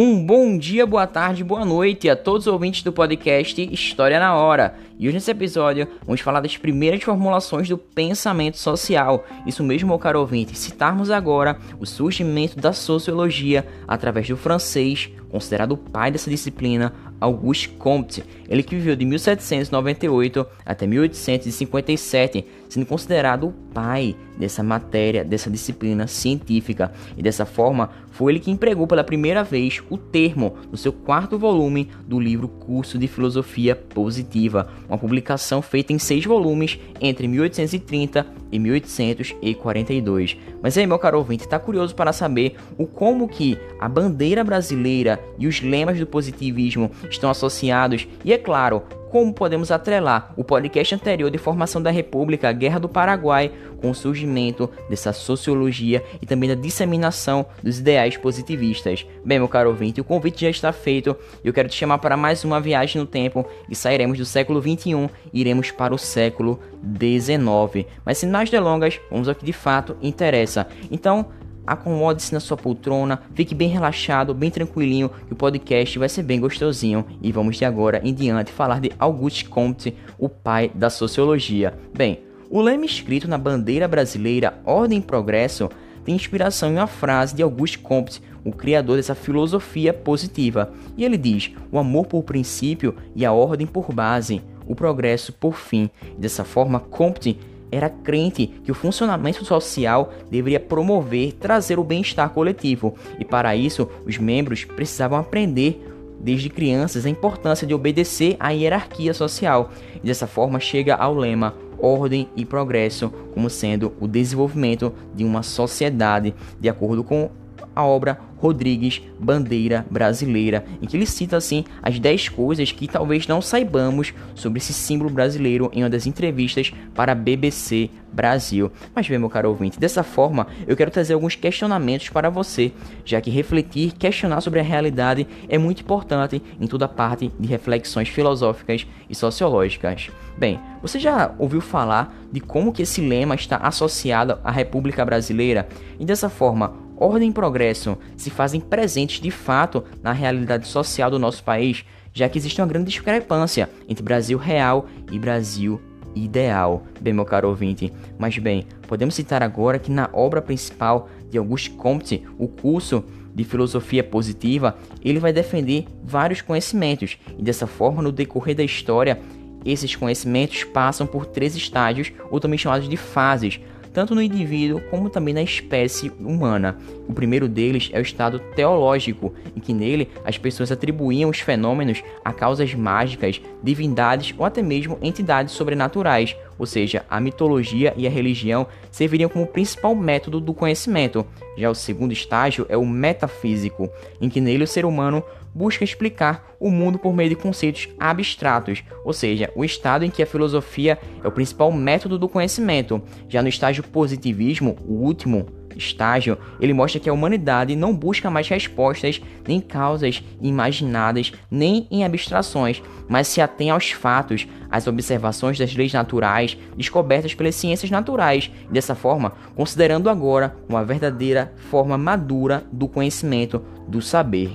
Um bom dia, boa tarde, boa noite a todos os ouvintes do podcast História na Hora. E hoje nesse episódio vamos falar das primeiras formulações do pensamento social. Isso mesmo, meu caro ouvinte, citarmos agora o surgimento da sociologia através do francês, considerado o pai dessa disciplina, Auguste Comte, ele que viveu de 1798 até 1857, sendo considerado o pai dessa matéria, dessa disciplina científica. E dessa forma, foi ele que empregou pela primeira vez o termo no seu quarto volume do livro Curso de Filosofia Positiva, uma publicação feita em seis volumes entre 1830 e 1842. Mas aí, meu caro ouvinte, está curioso para saber o como que a bandeira brasileira e os lemas do positivismo estão associados e, é claro, como podemos atrelar o podcast anterior de formação da República, Guerra do Paraguai, com o surgimento dessa sociologia e também da disseminação dos ideais positivistas. Bem, meu caro ouvinte, o convite já está feito e eu quero te chamar para mais uma viagem no tempo e sairemos do século 21 e iremos para o século 19. Mas sem mais delongas, vamos ao que de fato interessa. Então, acomode-se na sua poltrona, fique bem relaxado, bem tranquilinho, que o podcast vai ser bem gostosinho. E vamos de agora em diante falar de Auguste Comte, o pai da sociologia. Bem, o lema escrito na bandeira brasileira Ordem e Progresso tem inspiração em uma frase de Auguste Comte, o criador dessa filosofia positiva. E ele diz: o amor por princípio e a ordem por base, o progresso por fim. Dessa forma, Comte era crente que o funcionamento social deveria promover, trazer o bem-estar coletivo, e para isso os membros precisavam aprender desde crianças a importância de obedecer à hierarquia social. E dessa forma chega ao lema ordem e progresso como sendo o desenvolvimento de uma sociedade de acordo com a obra Rodrigues Bandeira Brasileira, em que ele cita assim as 10 coisas que talvez não saibamos sobre esse símbolo brasileiro em uma das entrevistas para a BBC Brasil. Mas bem, meu caro ouvinte, dessa forma eu quero trazer alguns questionamentos para você, já que refletir, questionar sobre a realidade é muito importante em toda parte de reflexões filosóficas e sociológicas. Bem, você já ouviu falar de como que esse lema está associado à República Brasileira? E dessa forma, ordem e progresso se fazem presentes de fato na realidade social do nosso país, já que existe uma grande discrepância entre Brasil real e Brasil ideal, bem meu caro ouvinte. Mas bem, podemos citar agora que na obra principal de Auguste Comte, o curso de filosofia positiva, ele vai defender vários conhecimentos e dessa forma no decorrer da história esses conhecimentos passam por três estágios, ou também chamados de fases, tanto no indivíduo como também na espécie humana. O primeiro deles é o estado teológico, em que nele as pessoas atribuíam os fenômenos a causas mágicas, divindades ou até mesmo entidades sobrenaturais, ou seja, a mitologia e a religião serviriam como principal método do conhecimento. Já o segundo estágio é o metafísico, em que nele o ser humano busca explicar o mundo por meio de conceitos abstratos, ou seja, o estado em que a filosofia é o principal método do conhecimento. Já no estágio positivismo, o último estágio, ele mostra que a humanidade não busca mais respostas nem causas imaginadas, nem em abstrações, mas se atém aos fatos, às observações das leis naturais descobertas pelas ciências naturais, dessa forma, considerando agora uma verdadeira forma madura do conhecimento do saber.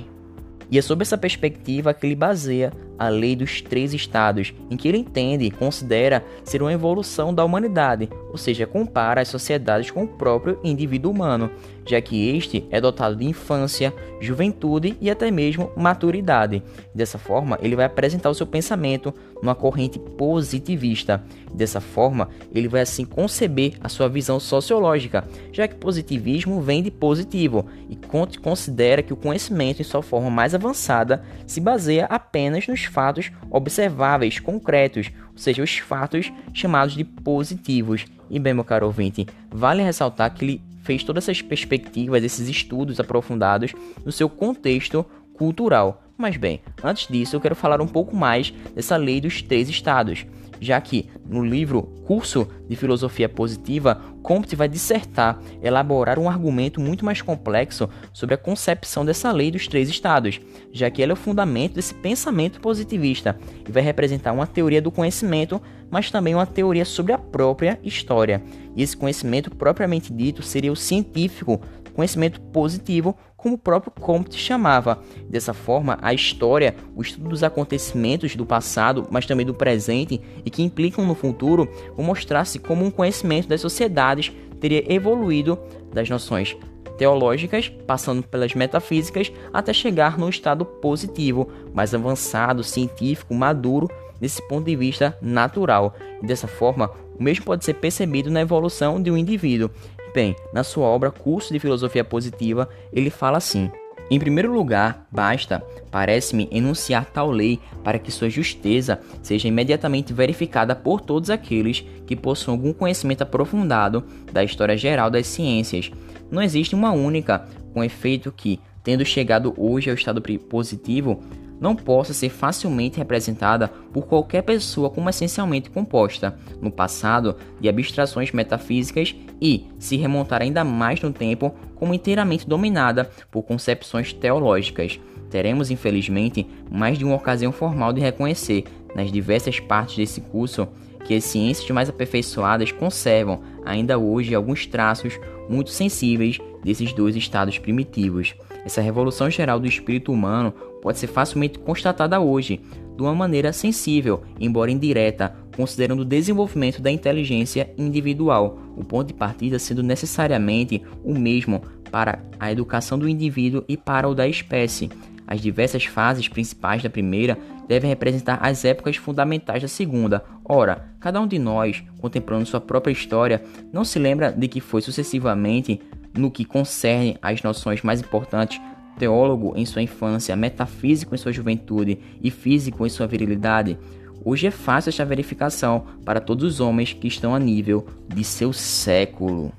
E é sob essa perspectiva que ele baseia a lei dos três estados, em que ele entende e considera ser uma evolução da humanidade, ou seja, compara as sociedades com o próprio indivíduo humano, já que este é dotado de infância, juventude e até mesmo maturidade. Dessa forma, ele vai apresentar o seu pensamento numa corrente positivista. Dessa forma, ele vai assim conceber a sua visão sociológica, já que positivismo vem de positivo e considera que o conhecimento em sua forma mais avançada se baseia apenas nos fatos observáveis, concretos, ou seja, os fatos chamados de positivos. E bem, meu caro ouvinte, vale ressaltar que ele fez todas essas perspectivas, esses estudos aprofundados no seu contexto cultural. Mas bem, antes disso eu quero falar um pouco mais dessa lei dos três estados, já que no livro Curso de Filosofia Positiva, Comte vai dissertar, elaborar um argumento muito mais complexo sobre a concepção dessa lei dos três estados, já que ela é o fundamento desse pensamento positivista e vai representar uma teoria do conhecimento, mas também uma teoria sobre a própria história. E esse conhecimento propriamente dito seria o científico, conhecimento positivo, como o próprio Comte chamava. Dessa forma, a história, o estudo dos acontecimentos do passado, mas também do presente e que implicam no futuro, vão mostrar-se como um conhecimento das sociedades teria evoluído das noções teológicas, passando pelas metafísicas, até chegar no estado positivo, mais avançado, científico, maduro, desse ponto de vista natural. Dessa forma, o mesmo pode ser percebido na evolução de um indivíduo. Bem, na sua obra Curso de Filosofia Positiva, ele fala assim: em primeiro lugar, basta, parece-me, enunciar tal lei para que sua justeza seja imediatamente verificada por todos aqueles que possuam algum conhecimento aprofundado da história geral das ciências. Não existe uma única, com efeito que, tendo chegado hoje ao estado positivo, não possa ser facilmente representada por qualquer pessoa como essencialmente composta, no passado, de abstrações metafísicas e, se remontar ainda mais no tempo, como inteiramente dominada por concepções teológicas. Teremos, infelizmente, mais de uma ocasião formal de reconhecer, nas diversas partes desse curso, que as ciências mais aperfeiçoadas conservam ainda hoje alguns traços muito sensíveis desses dois estados primitivos. Essa revolução geral do espírito humano pode ser facilmente constatada hoje, de uma maneira sensível, embora indireta, considerando o desenvolvimento da inteligência individual, o ponto de partida sendo necessariamente o mesmo para a educação do indivíduo e para o da espécie. As diversas fases principais da primeira devem representar as épocas fundamentais da segunda. Ora, cada um de nós, contemplando sua própria história, não se lembra de que foi sucessivamente no que concerne às noções mais importantes teólogo em sua infância, metafísico em sua juventude e físico em sua virilidade, hoje é fácil esta verificação para todos os homens que estão a nível de seu século.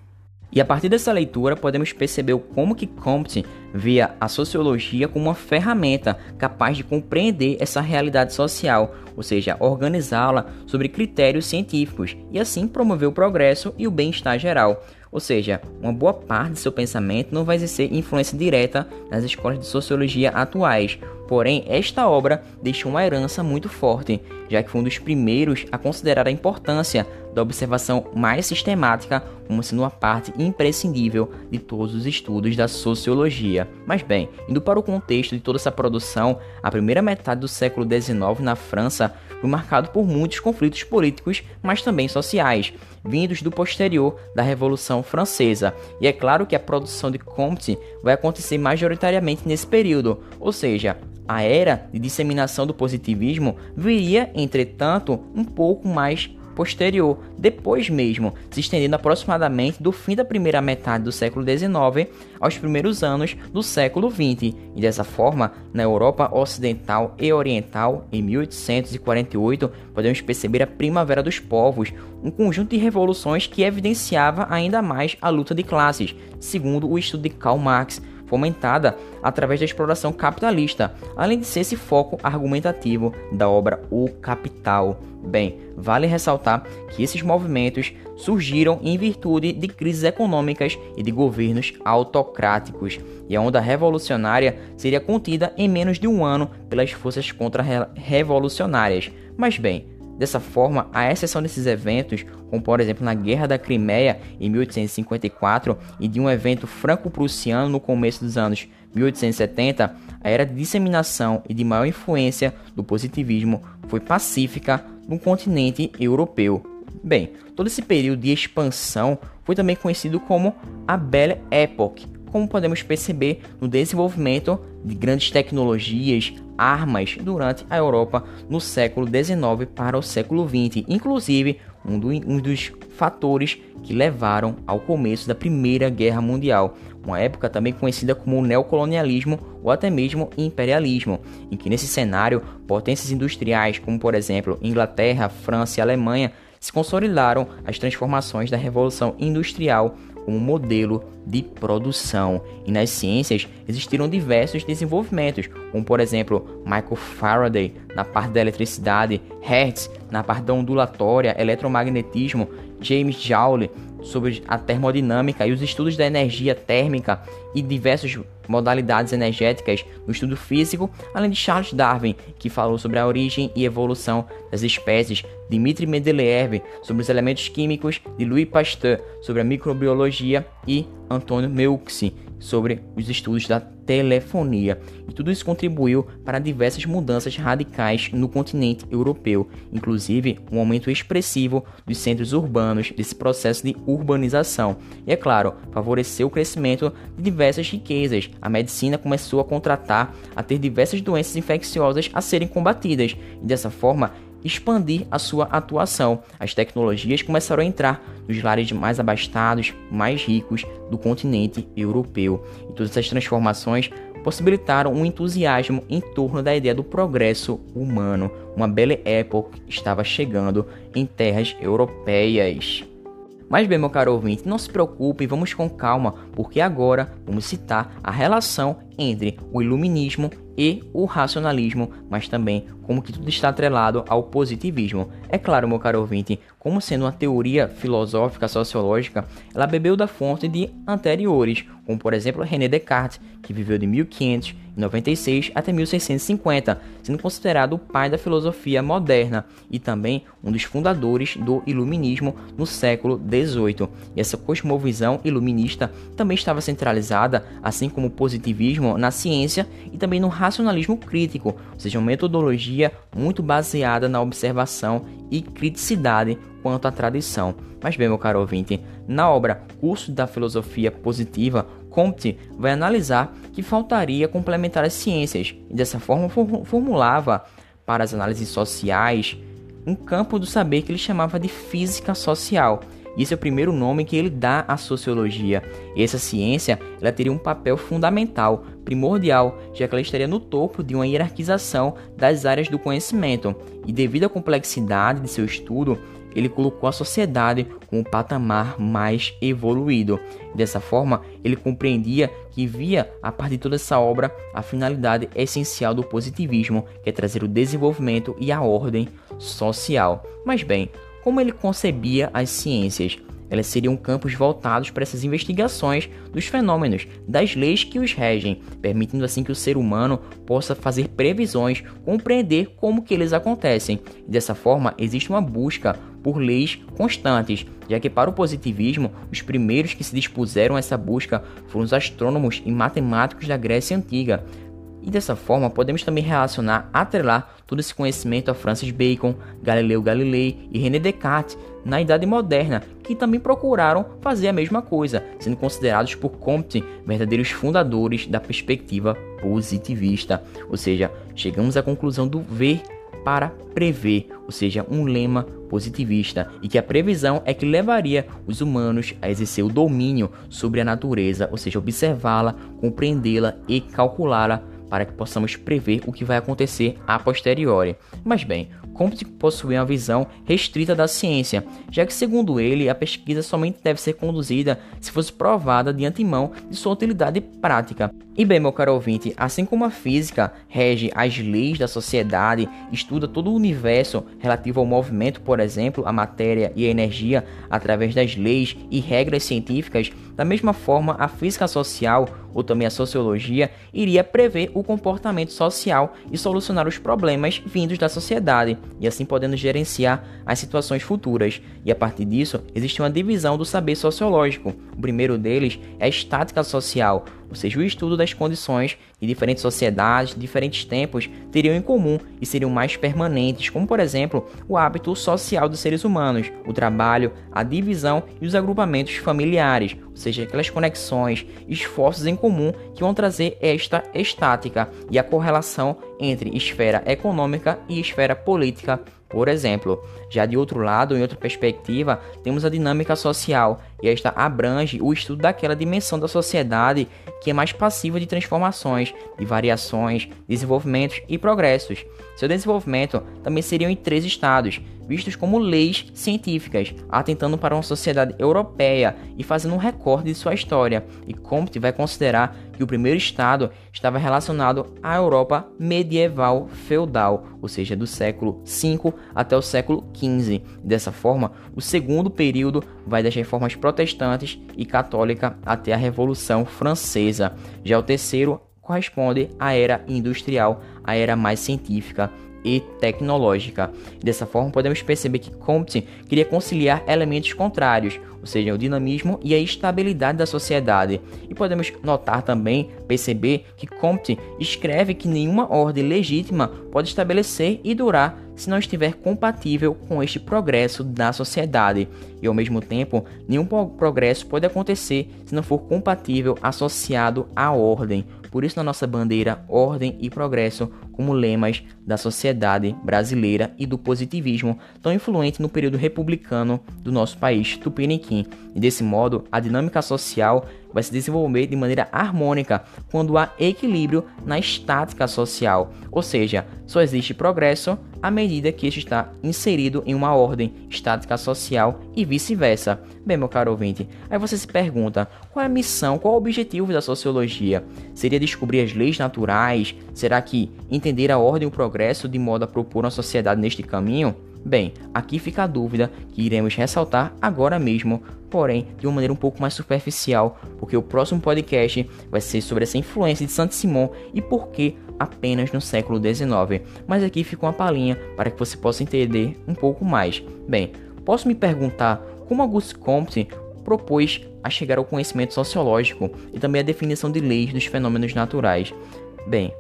E a partir dessa leitura podemos perceber como que Comte via a sociologia como uma ferramenta capaz de compreender essa realidade social, ou seja, organizá-la sobre critérios científicos e assim promover o progresso e o bem-estar geral. Ou seja, uma boa parte de seu pensamento não vai exercer influência direta nas escolas de sociologia atuais. Porém, esta obra deixou uma herança muito forte, já que foi um dos primeiros a considerar a importância da observação mais sistemática como sendo uma parte imprescindível de todos os estudos da sociologia. Mas bem, indo para o contexto de toda essa produção, a primeira metade do século XIX na França foi marcado por muitos conflitos políticos, mas também sociais, vindos do posterior da Revolução Francesa. E é claro que a produção de Comte vai acontecer majoritariamente nesse período, ou seja, a era de disseminação do positivismo viria, entretanto, um pouco mais posterior, depois mesmo, se estendendo aproximadamente do fim da primeira metade do século XIX aos primeiros anos do século XX, e dessa forma, na Europa Ocidental e Oriental, em 1848, podemos perceber a Primavera dos Povos, um conjunto de revoluções que evidenciava ainda mais a luta de classes, segundo o estudo de Karl Marx, fomentada através da exploração capitalista, além de ser esse foco argumentativo da obra O Capital. Bem, vale ressaltar que esses movimentos surgiram em virtude de crises econômicas e de governos autocráticos, e a onda revolucionária seria contida em menos de um ano pelas forças contra-revolucionárias. Mas bem, Dessa forma, a exceção desses eventos, como por exemplo na Guerra da Crimeia em 1854 e de um evento franco-prussiano no começo dos anos 1870, a era de disseminação e de maior influência do positivismo foi pacífica no continente europeu. Bem, todo esse período de expansão foi também conhecido como a Belle Époque, como podemos perceber no desenvolvimento de grandes tecnologias, armas durante a Europa no século XIX para o século XX, inclusive um, do, um dos fatores que levaram ao começo da Primeira Guerra Mundial, uma época também conhecida como neocolonialismo ou até mesmo imperialismo, em que nesse cenário potências industriais como por exemplo Inglaterra, França e Alemanha se consolidaram as transformações da Revolução Industrial como modelo de produção. E nas ciências existiram diversos desenvolvimentos, como por exemplo Michael Faraday na parte da eletricidade, Hertz na parte da ondulatória, eletromagnetismo, James Joule sobre a termodinâmica e os estudos da energia térmica e diversas modalidades energéticas no estudo físico, além de Charles Darwin, que falou sobre a origem e evolução das espécies, Dmitry Mendeleev sobre os elementos químicos, de Louis Pasteur sobre a microbiologia e Antônio Meucci sobre os estudos da telefonia. E tudo isso contribuiu para diversas mudanças radicais no continente europeu, inclusive um aumento expressivo dos centros urbanos desse processo de urbanização. E é claro, favoreceu o crescimento de diversas riquezas. A medicina começou a contratar a ter diversas doenças infecciosas a serem combatidas, e dessa forma expandir a sua atuação. As tecnologias começaram a entrar nos lares mais abastados, mais ricos do continente europeu. E todas essas transformações possibilitaram um entusiasmo em torno da ideia do progresso humano. Uma bela época estava chegando em terras europeias. Mas bem, meu caro ouvinte, não se preocupe, vamos com calma, porque agora vamos citar a relação entre o iluminismo e o racionalismo, mas também como que tudo está atrelado ao positivismo. É claro, meu caro ouvinte, como sendo uma teoria filosófica sociológica, ela bebeu da fonte de anteriores, como por exemplo René Descartes, que viveu de 1596 até 1650, sendo considerado o pai da filosofia moderna e também um dos fundadores do iluminismo no século XVIII. E essa cosmovisão iluminista também estava centralizada, assim como o positivismo, na ciência e também no racionalismo crítico, ou seja, uma metodologia muito baseada na observação e criticidade quanto à tradição. Mas bem, meu caro ouvinte, na obra Curso da Filosofia Positiva, Comte vai analisar que faltaria complementar as ciências e dessa forma formulava para as análises sociais um campo do saber que ele chamava de física social, esse é o primeiro nome que ele dá à sociologia. E essa ciência ela teria um papel fundamental, primordial, já que ela estaria no topo de uma hierarquização das áreas do conhecimento. E devido à complexidade de seu estudo, ele colocou a sociedade com um patamar mais evoluído. Dessa forma, ele compreendia que via, a partir de toda essa obra, a finalidade essencial do positivismo, que é trazer o desenvolvimento e a ordem social. Mas bem, como ele concebia as ciências. Elas seriam campos voltados para essas investigações dos fenômenos, das leis que os regem, permitindo assim que o ser humano possa fazer previsões, compreender como que eles acontecem. E dessa forma, existe uma busca por leis constantes, já que para o positivismo, os primeiros que se dispuseram a essa busca foram os astrônomos e matemáticos da Grécia Antiga. E dessa forma, podemos também relacionar, atrelar todo esse conhecimento a Francis Bacon, Galileu Galilei e René Descartes na Idade Moderna, que também procuraram fazer a mesma coisa, sendo considerados por Comte verdadeiros fundadores da perspectiva positivista. Ou seja, chegamos à conclusão do ver para prever, ou seja, um lema positivista, e que a previsão é que levaria os humanos a exercer o domínio sobre a natureza, ou seja, observá-la, compreendê-la e calculá-la para que possamos prever o que vai acontecer a posteriori. Mas bem, Comte possui uma visão restrita da ciência, já que, segundo ele, a pesquisa somente deve ser conduzida se fosse provada de antemão de sua utilidade prática. E bem, meu caro ouvinte, assim como a física rege as leis da sociedade, estuda todo o universo relativo ao movimento, por exemplo, a matéria e a energia, através das leis e regras científicas, da mesma forma, a física social ou também a sociologia iria prever o comportamento social e solucionar os problemas vindos da sociedade, e assim podendo gerenciar as situações futuras. E a partir disso, existe uma divisão do saber sociológico. O primeiro deles é a estática social, ou seja, o estudo das condições que diferentes sociedades, diferentes tempos teriam em comum e seriam mais permanentes, como por exemplo o hábito social dos seres humanos, o trabalho, a divisão e os agrupamentos familiares, ou seja, aquelas conexões, esforços em comum que vão trazer esta estática e a correlação entre esfera econômica e esfera política por exemplo, já de outro lado, em outra perspectiva, temos a dinâmica social, e esta abrange o estudo daquela dimensão da sociedade que é mais passiva de transformações, de variações, desenvolvimentos e progressos. Seu desenvolvimento também seriam em três estados, vistos como leis científicas, atentando para uma sociedade europeia e fazendo um recorte de sua história. E Comte vai considerar que o primeiro estado estava relacionado à Europa medieval feudal, ou seja, do século V até o século XV. Dessa forma, o segundo período vai das reformas protestantes e católica até a Revolução Francesa. Já o terceiro corresponde à era industrial, a era mais científica e tecnológica. Dessa forma, podemos perceber que Comte queria conciliar elementos contrários, ou seja, o dinamismo e a estabilidade da sociedade. E podemos notar também, perceber que Comte escreve que nenhuma ordem legítima pode estabelecer e durar se não estiver compatível com este progresso da sociedade. E ao mesmo tempo, nenhum progresso pode acontecer se não for compatível associado à ordem. Por isso, na nossa bandeira, ordem e progresso como lemas da sociedade brasileira e do positivismo tão influente no período republicano do nosso país, Tupiniquim. E desse modo, a dinâmica social vai se desenvolver de maneira harmônica quando há equilíbrio na estática social, ou seja, só existe progresso à medida que este está inserido em uma ordem estática social e vice-versa. Bem, meu caro ouvinte, aí você se pergunta: qual é a missão, qual é o objetivo da sociologia? Seria descobrir as leis naturais? Será que entender a ordem e o progresso de modo a propor uma sociedade neste caminho? Bem, aqui fica a dúvida que iremos ressaltar agora mesmo, porém de uma maneira um pouco mais superficial, porque o próximo podcast vai ser sobre essa influência de Saint-Simon e por que apenas no século XIX. Mas aqui fica uma palhinha para que você possa entender um pouco mais. Bem, posso me perguntar como Auguste Comte propôs a chegar ao conhecimento sociológico e também a definição de leis dos fenômenos naturais. Bem,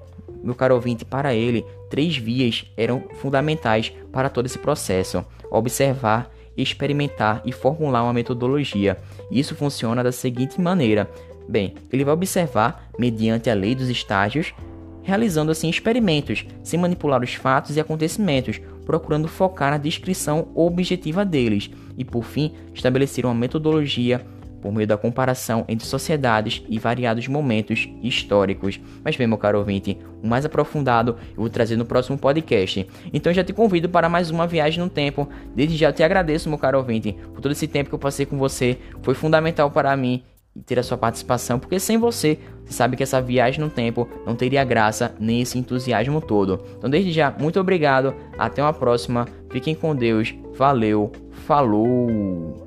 meu caro ouvinte, para ele, três vias eram fundamentais para todo esse processo: observar, experimentar e formular uma metodologia. Isso funciona da seguinte maneira: bem, ele vai observar mediante a lei dos estágios, realizando assim experimentos, sem manipular os fatos e acontecimentos, procurando focar na descrição objetiva deles. E, por fim, estabelecer uma metodologia por meio da comparação entre sociedades e variados momentos históricos. Mas bem, meu caro ouvinte, o mais aprofundado eu vou trazer no próximo podcast. Então já te convido para mais uma viagem no tempo. Desde já te agradeço, meu caro ouvinte, por todo esse tempo que eu passei com você. Foi fundamental para mim ter a sua participação, porque sem você, você sabe que essa viagem no tempo não teria graça nem esse entusiasmo todo. Então, desde já, muito obrigado, até uma próxima, fiquem com Deus, valeu, falou!